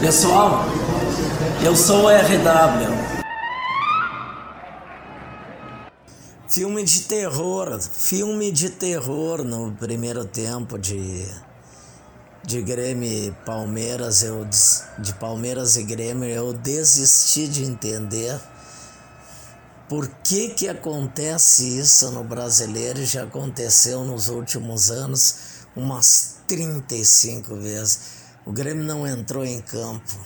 Pessoal, eu sou o RW. Filme de terror, filme de terror no primeiro tempo de de Grêmio e Palmeiras, eu de Palmeiras e Grêmio, eu desisti de entender por que que acontece isso no brasileiro e já aconteceu nos últimos anos umas 35 vezes. O Grêmio não entrou em campo.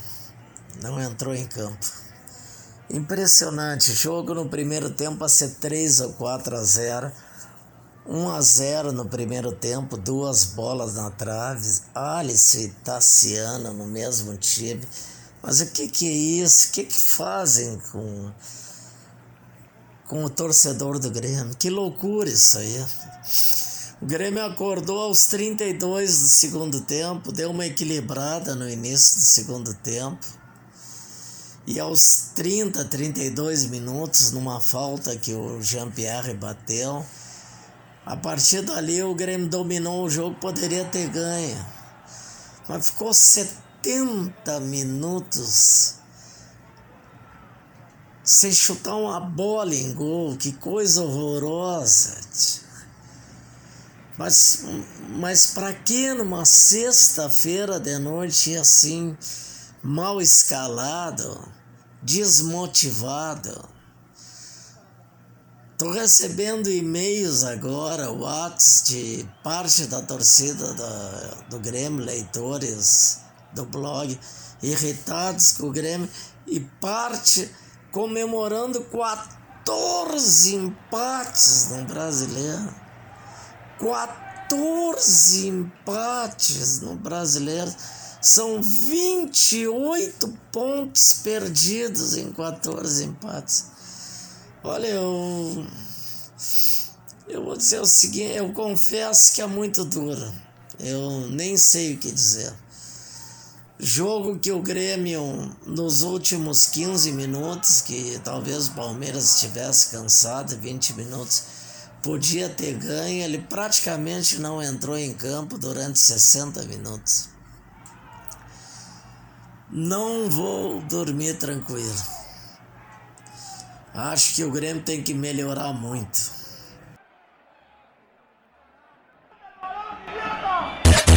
Não entrou em campo. Impressionante. Jogo no primeiro tempo a ser 3 ou 4 a 0. 1 a 0 no primeiro tempo, duas bolas na trave. Alice e Tassiana no mesmo time. Mas o que, que é isso? O que, que fazem com, com o torcedor do Grêmio? Que loucura isso aí. O Grêmio acordou aos 32 do segundo tempo, deu uma equilibrada no início do segundo tempo. E aos 30, 32 minutos, numa falta que o Jean-Pierre bateu, a partir dali o Grêmio dominou o jogo, poderia ter ganho. Mas ficou 70 minutos sem chutar uma bola em gol, que coisa horrorosa. Mas, mas para que numa sexta-feira de noite assim, mal escalado, desmotivado? Tô recebendo e-mails agora, Whats, de parte da torcida do, do Grêmio, leitores do blog, irritados com o Grêmio, e parte comemorando 14 empates no brasileiro. 14 empates no brasileiro. São 28 pontos perdidos em 14 empates. Olha, eu. Eu vou dizer o seguinte: eu confesso que é muito duro. Eu nem sei o que dizer. Jogo que o Grêmio, nos últimos 15 minutos, que talvez o Palmeiras estivesse cansado, 20 minutos podia ter ganho, ele praticamente não entrou em campo durante 60 minutos. Não vou dormir tranquilo. Acho que o Grêmio tem que melhorar muito.